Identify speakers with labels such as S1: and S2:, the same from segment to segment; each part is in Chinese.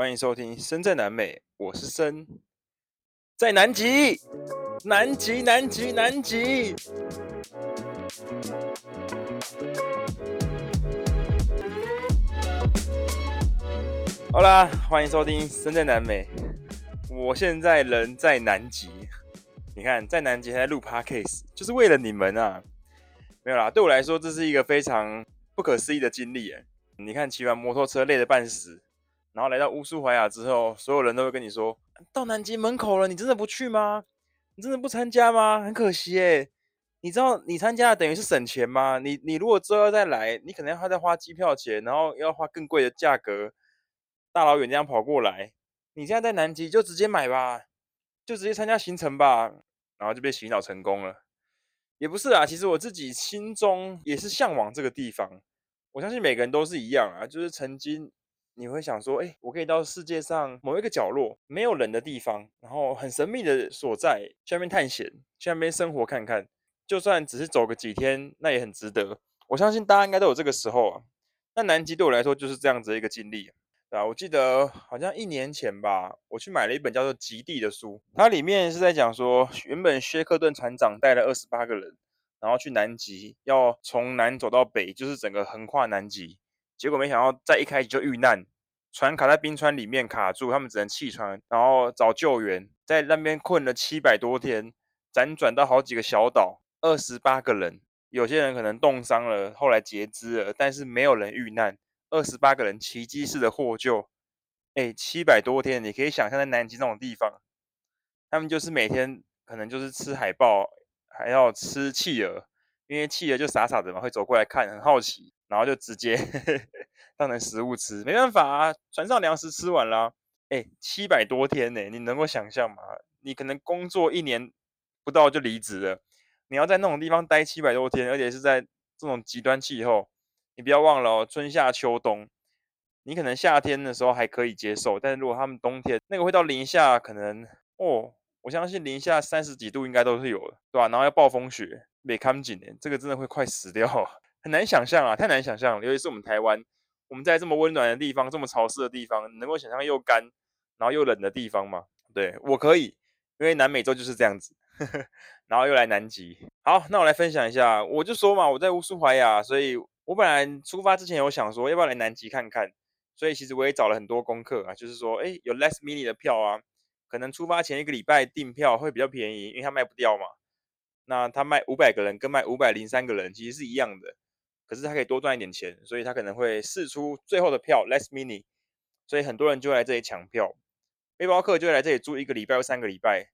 S1: 欢迎收听《身在南美》，我是森，在南极，南极，南极，南极。好啦，欢迎收听《身在南美》，我现在人在南极。你看，在南极还在录 Podcast，就是为了你们啊！没有啦，对我来说，这是一个非常不可思议的经历诶。你看，骑完摩托车累得半死。然后来到乌苏怀亚之后，所有人都会跟你说：“到南极门口了，你真的不去吗？你真的不参加吗？很可惜诶，你知道你参加了等于是省钱吗？你你如果之后要再来，你可能要再花机票钱，然后要花更贵的价格，大老远这样跑过来。你现在在南极就直接买吧，就直接参加行程吧。”然后就被洗脑成功了。也不是啊，其实我自己心中也是向往这个地方。我相信每个人都是一样啊，就是曾经。你会想说，哎，我可以到世界上某一个角落没有人的地方，然后很神秘的所在，去那边探险，去那边生活看看，就算只是走个几天，那也很值得。我相信大家应该都有这个时候啊。那南极对我来说就是这样子的一个经历，对啊，我记得好像一年前吧，我去买了一本叫做《极地》的书，它里面是在讲说，原本薛克顿船长带了二十八个人，然后去南极，要从南走到北，就是整个横跨南极。结果没想到，在一开始就遇难，船卡在冰川里面卡住，他们只能弃船，然后找救援，在那边困了七百多天，辗转到好几个小岛，二十八个人，有些人可能冻伤了，后来截肢了，但是没有人遇难，二十八个人奇迹式的获救。哎，七百多天，你可以想象在南极那种地方，他们就是每天可能就是吃海豹，还要吃企鹅，因为企鹅就傻傻的嘛，会走过来看，很好奇。然后就直接呵 呵当成食物吃，没办法啊，船上粮食吃完了，哎，七百多天呢，你能够想象吗？你可能工作一年不到就离职了，你要在那种地方待七百多天，而且是在这种极端气候，你不要忘了哦，春夏秋冬，你可能夏天的时候还可以接受，但是如果他们冬天那个会到零下，可能哦，我相信零下三十几度应该都是有的，对吧？然后要暴风雪，没看紧呢，这个真的会快死掉。很难想象啊，太难想象了。尤其是我们台湾，我们在这么温暖的地方，这么潮湿的地方，能够想象又干，然后又冷的地方吗？对，我可以，因为南美洲就是这样子。呵呵，然后又来南极。好，那我来分享一下，我就说嘛，我在乌苏怀亚，所以我本来出发之前有想说，要不要来南极看看。所以其实我也找了很多功课啊，就是说，诶，有 less mini 的票啊，可能出发前一个礼拜订票会比较便宜，因为它卖不掉嘛。那他卖五百个人跟卖五百零三个人其实是一样的。可是他可以多赚一点钱，所以他可能会试出最后的票 last minute，所以很多人就来这里抢票，背包客就会来这里住一个礼拜或三个礼拜，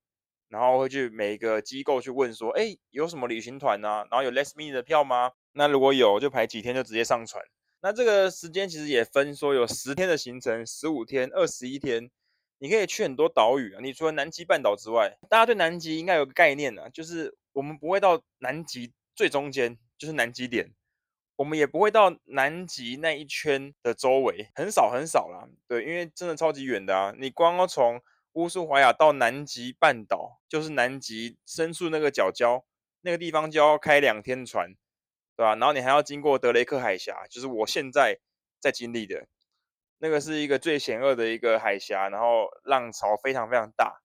S1: 然后会去每个机构去问说，哎，有什么旅行团啊？然后有 last minute 的票吗？那如果有，就排几天就直接上船。那这个时间其实也分说有十天的行程，十五天、二十一天，你可以去很多岛屿啊。你除了南极半岛之外，大家对南极应该有个概念啊，就是我们不会到南极最中间，就是南极点。我们也不会到南极那一圈的周围，很少很少啦。对，因为真的超级远的啊！你光要从乌苏怀亚到南极半岛，就是南极深处那个角礁，那个地方就要开两天船，对吧？然后你还要经过德雷克海峡，就是我现在在经历的，那个是一个最险恶的一个海峡，然后浪潮非常非常大，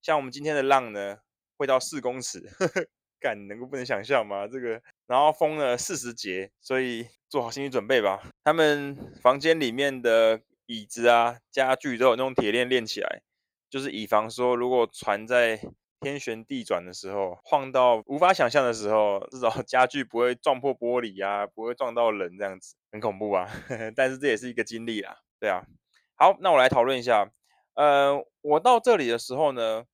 S1: 像我们今天的浪呢，会到四公尺。呵 呵干，能够不能想象吗？这个，然后封了四十节，所以做好心理准备吧。他们房间里面的椅子啊、家具都有那种铁链链起来，就是以防说如果船在天旋地转的时候晃到无法想象的时候，至少家具不会撞破玻璃啊，不会撞到人这样子，很恐怖啊。但是这也是一个经历啊，对啊。好，那我来讨论一下。呃，我到这里的时候呢，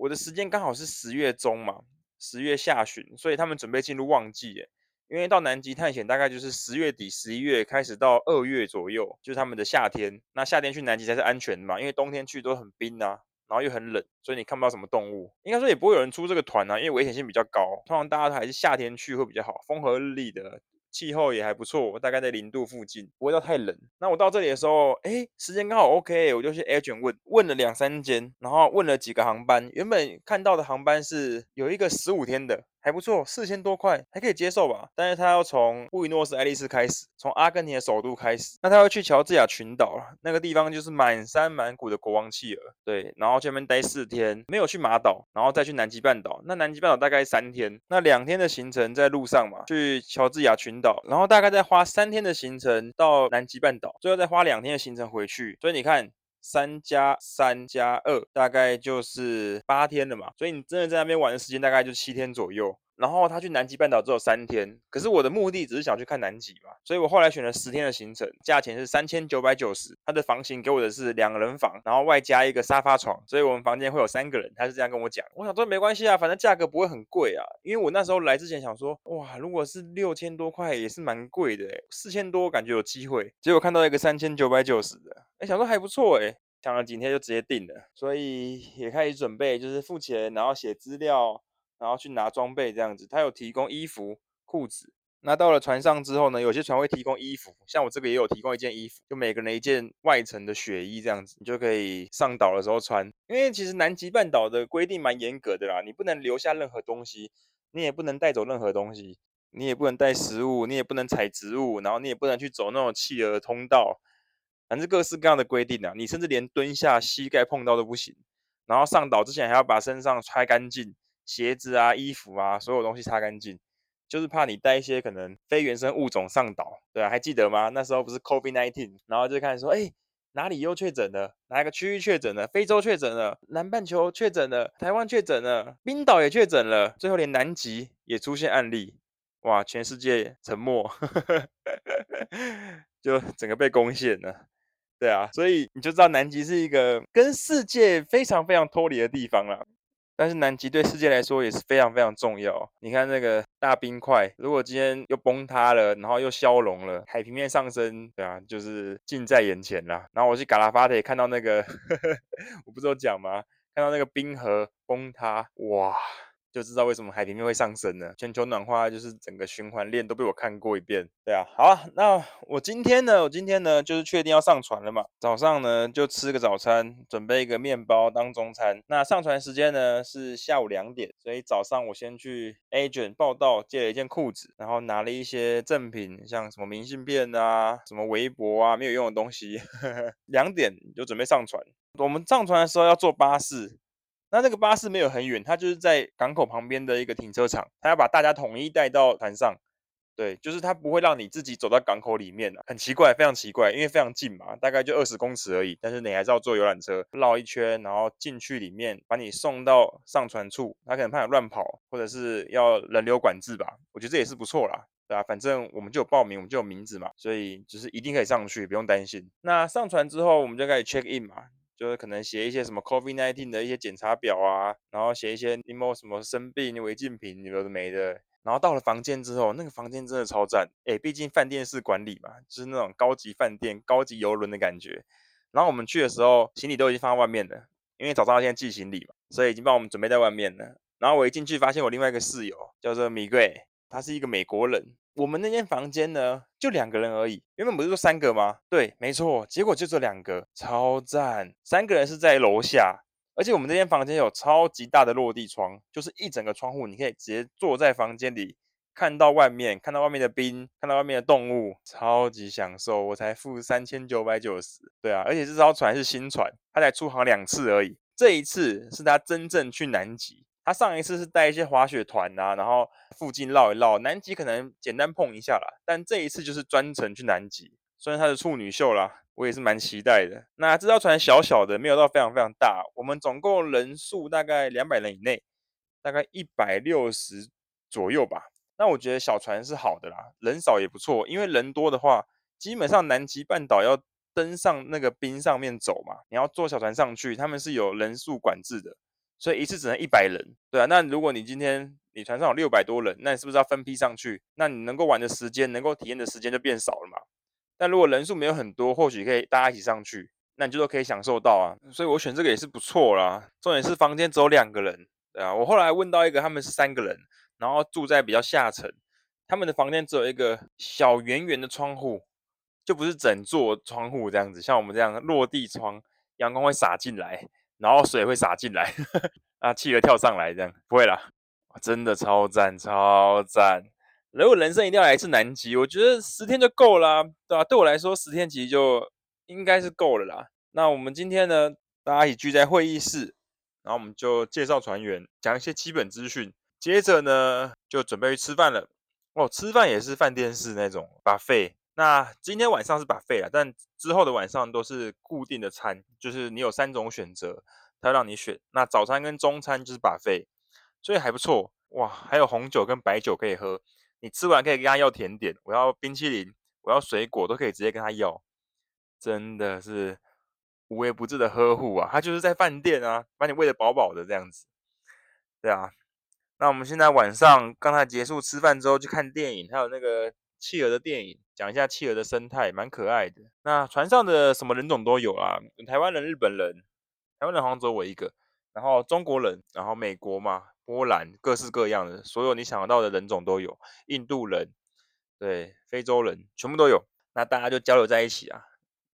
S1: 我的时间刚好是十月中嘛。十月下旬，所以他们准备进入旺季耶。因为到南极探险大概就是十月底、十一月开始到二月左右，就是他们的夏天。那夏天去南极才是安全的嘛，因为冬天去都很冰啊，然后又很冷，所以你看不到什么动物。应该说也不会有人出这个团啊，因为危险性比较高。通常大家都还是夏天去会比较好，风和日丽的。气候也还不错，大概在零度附近，不会到太冷。那我到这里的时候，哎，时间刚好 OK，我就去 agent 问，问了两三间，然后问了几个航班。原本看到的航班是有一个十五天的，还不错，四千多块还可以接受吧。但是他要从布宜诺斯艾利斯开始，从阿根廷的首都开始，那他要去乔治亚群岛那个地方就是满山满谷的国王企鹅，对，然后去那边待四天，没有去马岛，然后再去南极半岛。那南极半岛大概三天，那两天的行程在路上嘛，去乔治亚群岛，然后大概再花三天的行程到南极半岛，最后再花两天的行程回去。所以你看。三加三加二，大概就是八天了嘛，所以你真的在那边玩的时间大概就七天左右。然后他去南极半岛只有三天，可是我的目的只是想去看南极嘛，所以我后来选了十天的行程，价钱是三千九百九十。他的房型给我的是两人房，然后外加一个沙发床，所以我们房间会有三个人。他是这样跟我讲，我想说没关系啊，反正价格不会很贵啊，因为我那时候来之前想说，哇，如果是六千多块也是蛮贵的，四千多感觉有机会，结果看到一个三千九百九十的，哎，想说还不错哎，想了几天就直接定了，所以也开始准备，就是付钱，然后写资料。然后去拿装备这样子，他有提供衣服、裤子。那到了船上之后呢，有些船会提供衣服，像我这个也有提供一件衣服，就每个人一件外层的雪衣这样子，你就可以上岛的时候穿。因为其实南极半岛的规定蛮严格的啦，你不能留下任何东西，你也不能带走任何东西，你也不能带食物，你也不能采植物，然后你也不能去走那种企鹅通道，反正各式各样的规定啊，你甚至连蹲下膝盖碰到都不行。然后上岛之前还要把身上擦干净。鞋子啊、衣服啊，所有东西擦干净，就是怕你带一些可能非原生物种上岛，对啊，还记得吗？那时候不是 COVID-19，然后就开始说，哎，哪里又确诊了？哪个区域确诊了？非洲确诊了？南半球确诊了？台湾确诊了？冰岛也确诊了？最后连南极也出现案例，哇，全世界沉默，就整个被攻陷了，对啊，所以你就知道南极是一个跟世界非常非常脱离的地方了。但是南极对世界来说也是非常非常重要。你看那个大冰块，如果今天又崩塌了，然后又消融了，海平面上升，对啊，就是近在眼前啦。然后我去嘎拉法特看到那个，我不是有讲吗？看到那个冰河崩塌，哇！就知道为什么海平面会上升了。全球暖化就是整个循环链都被我看过一遍。对啊，好，那我今天呢，我今天呢就是确定要上船了嘛。早上呢就吃个早餐，准备一个面包当中餐。那上船时间呢是下午两点，所以早上我先去 agent 报到，借了一件裤子，然后拿了一些赠品，像什么明信片啊、什么围脖啊，没有用的东西。两点就准备上船。我们上船的时候要坐巴士。那那个巴士没有很远，它就是在港口旁边的一个停车场，它要把大家统一带到船上，对，就是它不会让你自己走到港口里面，很奇怪，非常奇怪，因为非常近嘛，大概就二十公尺而已，但是你还是要坐游览车绕一圈，然后进去里面把你送到上船处，他可能怕你乱跑，或者是要人流管制吧，我觉得这也是不错啦，对啊，反正我们就有报名，我们就有名字嘛，所以就是一定可以上去，不用担心。那上船之后，我们就开始 check in 嘛。就是可能写一些什么 COVID-19 的一些检查表啊，然后写一些你有什么生病、违禁品，有的没的。然后到了房间之后，那个房间真的超赞，诶，毕竟饭店式管理嘛，就是那种高级饭店、高级游轮的感觉。然后我们去的时候，行李都已经放在外面了，因为早上要先寄行李嘛，所以已经帮我们准备在外面了。然后我一进去，发现我另外一个室友叫做米贵，他是一个美国人。我们那间房间呢，就两个人而已。原本不是说三个吗？对，没错。结果就这两个，超赞。三个人是在楼下，而且我们这间房间有超级大的落地窗，就是一整个窗户，你可以直接坐在房间里，看到外面，看到外面的冰，看到外面的动物，超级享受。我才付三千九百九十，对啊，而且这艘船是新船，它才出航两次而已。这一次是他真正去南极。他上一次是带一些滑雪团啊，然后附近绕一绕，南极可能简单碰一下啦。但这一次就是专程去南极，虽然他是处女秀啦，我也是蛮期待的。那这艘船小小的，没有到非常非常大。我们总共人数大概两百人以内，大概一百六十左右吧。那我觉得小船是好的啦，人少也不错，因为人多的话，基本上南极半岛要登上那个冰上面走嘛，你要坐小船上去，他们是有人数管制的。所以一次只能一百人，对啊。那如果你今天你船上有六百多人，那你是不是要分批上去？那你能够玩的时间，能够体验的时间就变少了嘛。但如果人数没有很多，或许可以大家一起上去，那你就都可以享受到啊。所以我选这个也是不错啦。重点是房间只有两个人，对啊。我后来问到一个，他们是三个人，然后住在比较下层，他们的房间只有一个小圆圆的窗户，就不是整座窗户这样子，像我们这样落地窗，阳光会洒进来。然后水会洒进来，啊，企鹅跳上来这样不会啦。真的超赞超赞！如果人生一定要来一次南极，我觉得十天就够了，对吧？对我来说，十天其实就应该是够了啦。那我们今天呢，大家一起聚在会议室，然后我们就介绍船员，讲一些基本资讯，接着呢就准备去吃饭了。哦，吃饭也是饭店式那种 buffet。那今天晚上是 buffet 啦，但之后的晚上都是固定的餐，就是你有三种选择，他让你选。那早餐跟中餐就是 buffet。所以还不错哇，还有红酒跟白酒可以喝。你吃完可以跟他要甜点，我要冰淇淋，我要水果，都可以直接跟他要。真的是无微不至的呵护啊！他就是在饭店啊，把你喂得饱饱的这样子。对啊，那我们现在晚上刚才结束吃饭之后去看电影，还有那个企鹅的电影，讲一下企鹅的生态，蛮可爱的。那船上的什么人种都有啊，台湾人、日本人，台湾人好像只有我一个，然后中国人，然后美国嘛。波兰各式各样的，所有你想得到的人种都有，印度人，对，非洲人，全部都有。那大家就交流在一起啊，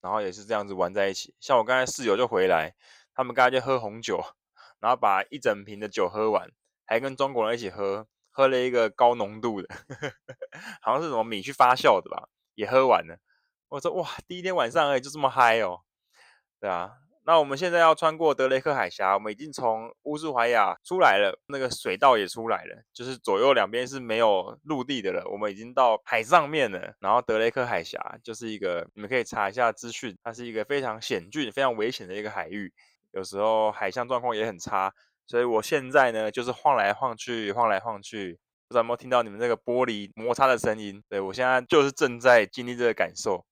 S1: 然后也是这样子玩在一起。像我刚才室友就回来，他们刚才就喝红酒，然后把一整瓶的酒喝完，还跟中国人一起喝，喝了一个高浓度的，好像是什么米去发酵的吧，也喝完了。我说哇，第一天晚上而已就这么嗨哦，对啊。那我们现在要穿过德雷克海峡，我们已经从乌斯怀亚出来了，那个水道也出来了，就是左右两边是没有陆地的了，我们已经到海上面了。然后德雷克海峡就是一个，你们可以查一下资讯，它是一个非常险峻、非常危险的一个海域，有时候海象状况也很差，所以我现在呢就是晃来晃去，晃来晃去，不知道有没有听到你们那个玻璃摩擦的声音？对，我现在就是正在经历这个感受。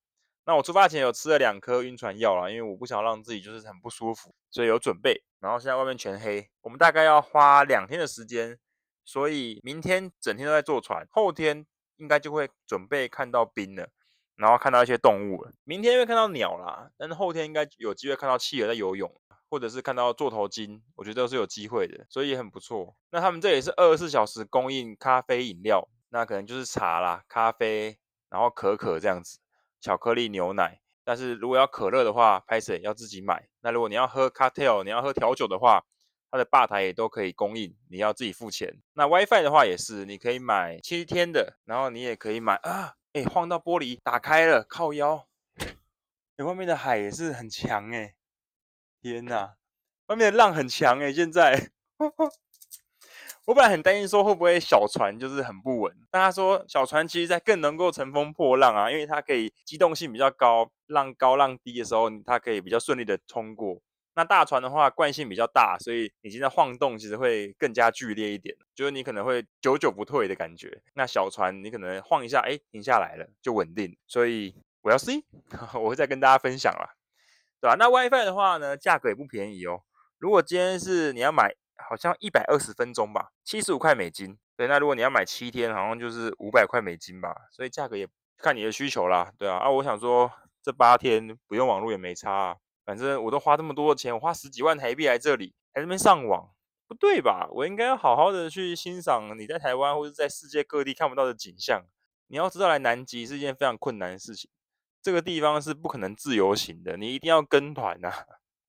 S1: 那我出发前有吃了两颗晕船药啦，因为我不想让自己就是很不舒服，所以有准备。然后现在外面全黑，我们大概要花两天的时间，所以明天整天都在坐船，后天应该就会准备看到冰了，然后看到一些动物了。明天会看到鸟啦，但是后天应该有机会看到企鹅在游泳，或者是看到座头鲸，我觉得都是有机会的，所以也很不错。那他们这里是二十四小时供应咖啡饮料，那可能就是茶啦、咖啡，然后可可这样子。巧克力牛奶，但是如果要可乐的话，拍谢要自己买。那如果你要喝 cocktail，你要喝调酒的话，它的吧台也都可以供应，你要自己付钱。那 WiFi 的话也是，你可以买七天的，然后你也可以买啊，哎，晃到玻璃打开了，靠腰。哎，外面的海也是很强哎，天哪，外面的浪很强哎，现在。我本来很担心说会不会小船就是很不稳，但他说小船其实在更能够乘风破浪啊，因为它可以机动性比较高，浪高浪低的时候它可以比较顺利的通过。那大船的话惯性比较大，所以你现在晃动其实会更加剧烈一点，就是你可能会久久不退的感觉。那小船你可能晃一下，哎，停下来了就稳定。所以我要 C，我会再跟大家分享啦，对吧？那 WiFi 的话呢，价格也不便宜哦。如果今天是你要买。好像一百二十分钟吧，七十五块美金。对，那如果你要买七天，好像就是五百块美金吧。所以价格也看你的需求啦，对啊。啊，我想说这八天不用网络也没差啊，反正我都花这么多的钱，我花十几万台币来这里，还在这边上网，不对吧？我应该要好好的去欣赏你在台湾或者在世界各地看不到的景象。你要知道，来南极是一件非常困难的事情，这个地方是不可能自由行的，你一定要跟团呐。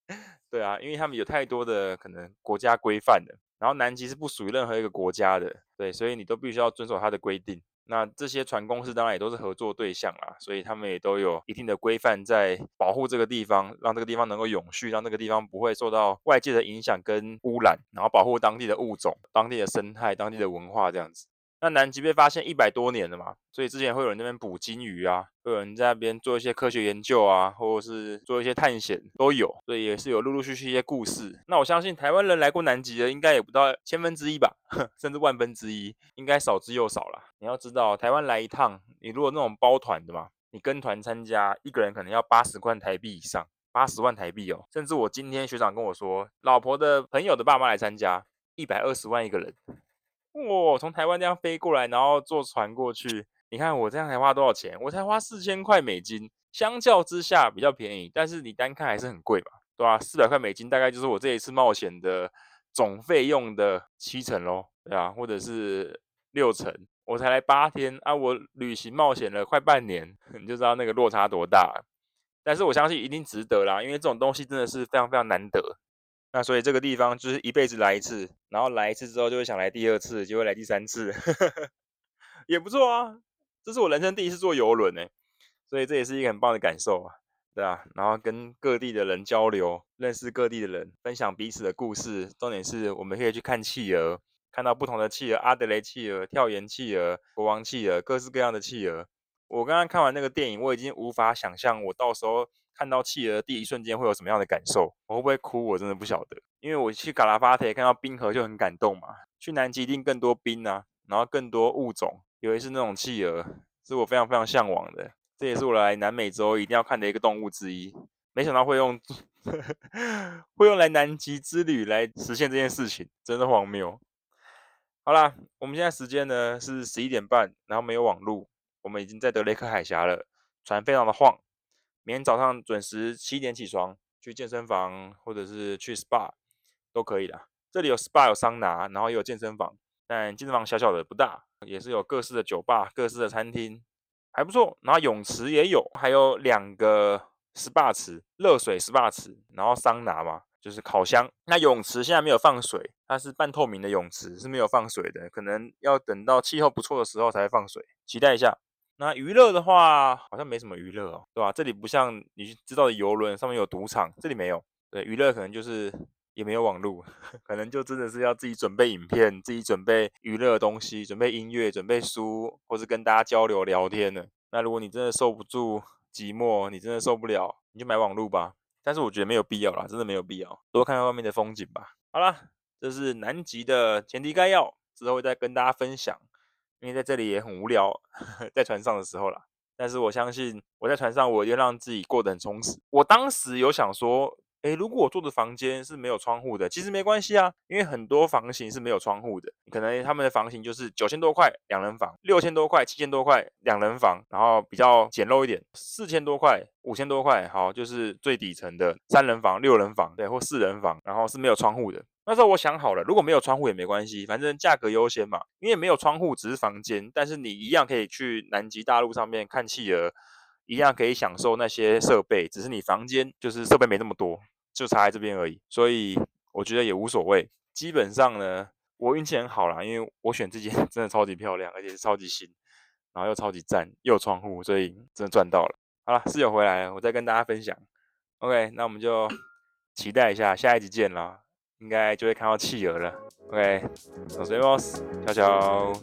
S1: 对啊，因为他们有太多的可能国家规范的，然后南极是不属于任何一个国家的，对，所以你都必须要遵守它的规定。那这些船公司当然也都是合作对象啦，所以他们也都有一定的规范在保护这个地方，让这个地方能够永续，让这个地方不会受到外界的影响跟污染，然后保护当地的物种、当地的生态、当地的文化这样子。那南极被发现一百多年了嘛，所以之前会有人那边捕鲸鱼啊，会有人在那边做一些科学研究啊，或者是做一些探险都有，所以也是有陆陆续续一些故事。那我相信台湾人来过南极的应该也不到千分之一吧，甚至万分之一，应该少之又少啦。你要知道，台湾来一趟，你如果那种包团的嘛，你跟团参加，一个人可能要八十万台币以上，八十万台币哦。甚至我今天学长跟我说，老婆的朋友的爸妈来参加，一百二十万一个人。哇，从台湾这样飞过来，然后坐船过去，你看我这样才花多少钱？我才花四千块美金，相较之下比较便宜，但是你单看还是很贵吧？对吧？四百块美金大概就是我这一次冒险的总费用的七成咯，对啊，或者是六成。我才来八天啊，我旅行冒险了快半年，你就知道那个落差多大。但是我相信一定值得啦，因为这种东西真的是非常非常难得。那所以这个地方就是一辈子来一次，然后来一次之后就会想来第二次，就会来第三次，也不错啊。这是我人生第一次坐游轮呢，所以这也是一个很棒的感受啊，对啊，然后跟各地的人交流，认识各地的人，分享彼此的故事。重点是我们可以去看企鹅，看到不同的企鹅，阿德雷企鹅、跳岩企鹅、国王企鹅，各式各样的企鹅。我刚刚看完那个电影，我已经无法想象我到时候。看到企鹅第一瞬间会有什么样的感受？我会不会哭？我真的不晓得。因为我去卡拉巴特看到冰河就很感动嘛。去南极一定更多冰啊，然后更多物种，尤其是那种企鹅，是我非常非常向往的。这也是我来南美洲一定要看的一个动物之一。没想到会用 会用来南极之旅来实现这件事情，真的荒谬。好啦，我们现在时间呢是十一点半，然后没有网路，我们已经在德雷克海峡了，船非常的晃。明天早上准时七点起床，去健身房或者是去 SPA 都可以啦。这里有 SPA 有桑拿，然后也有健身房，但健身房小小的不大，也是有各式的酒吧、各式的餐厅，还不错。然后泳池也有，还有两个 SPA 池，热水 SPA 池，然后桑拿嘛，就是烤箱。那泳池现在没有放水，它是半透明的泳池，是没有放水的，可能要等到气候不错的时候才会放水，期待一下。那娱乐的话，好像没什么娱乐哦，对吧？这里不像你知道的游轮，上面有赌场，这里没有。对，娱乐可能就是也没有网络，可能就真的是要自己准备影片，自己准备娱乐的东西，准备音乐，准备书，或是跟大家交流聊天的。那如果你真的受不住寂寞，你真的受不了，你就买网络吧。但是我觉得没有必要啦，真的没有必要，多看看外面的风景吧。好啦，这是南极的前提概要，之后会再跟大家分享。因为在这里也很无聊，在船上的时候啦。但是我相信我在船上，我一定让自己过得很充实。我当时有想说，诶，如果我住的房间是没有窗户的，其实没关系啊，因为很多房型是没有窗户的。可能他们的房型就是九千多块两人房，六千多块、七千多块两人房，然后比较简陋一点，四千多块、五千多块，好，就是最底层的三人房、六人房，对，或四人房，然后是没有窗户的。那时候我想好了，如果没有窗户也没关系，反正价格优先嘛。因为没有窗户只是房间，但是你一样可以去南极大陆上面看企鹅，一样可以享受那些设备，只是你房间就是设备没那么多，就差在这边而已。所以我觉得也无所谓。基本上呢，我运气很好啦，因为我选这间 真的超级漂亮，而且是超级新，然后又超级赞，又有窗户，所以真的赚到了。好了，室友回来了，我再跟大家分享。OK，那我们就 期待一下下一集见啦。应该就会看到企鹅了。OK，nos vemos，悄悄。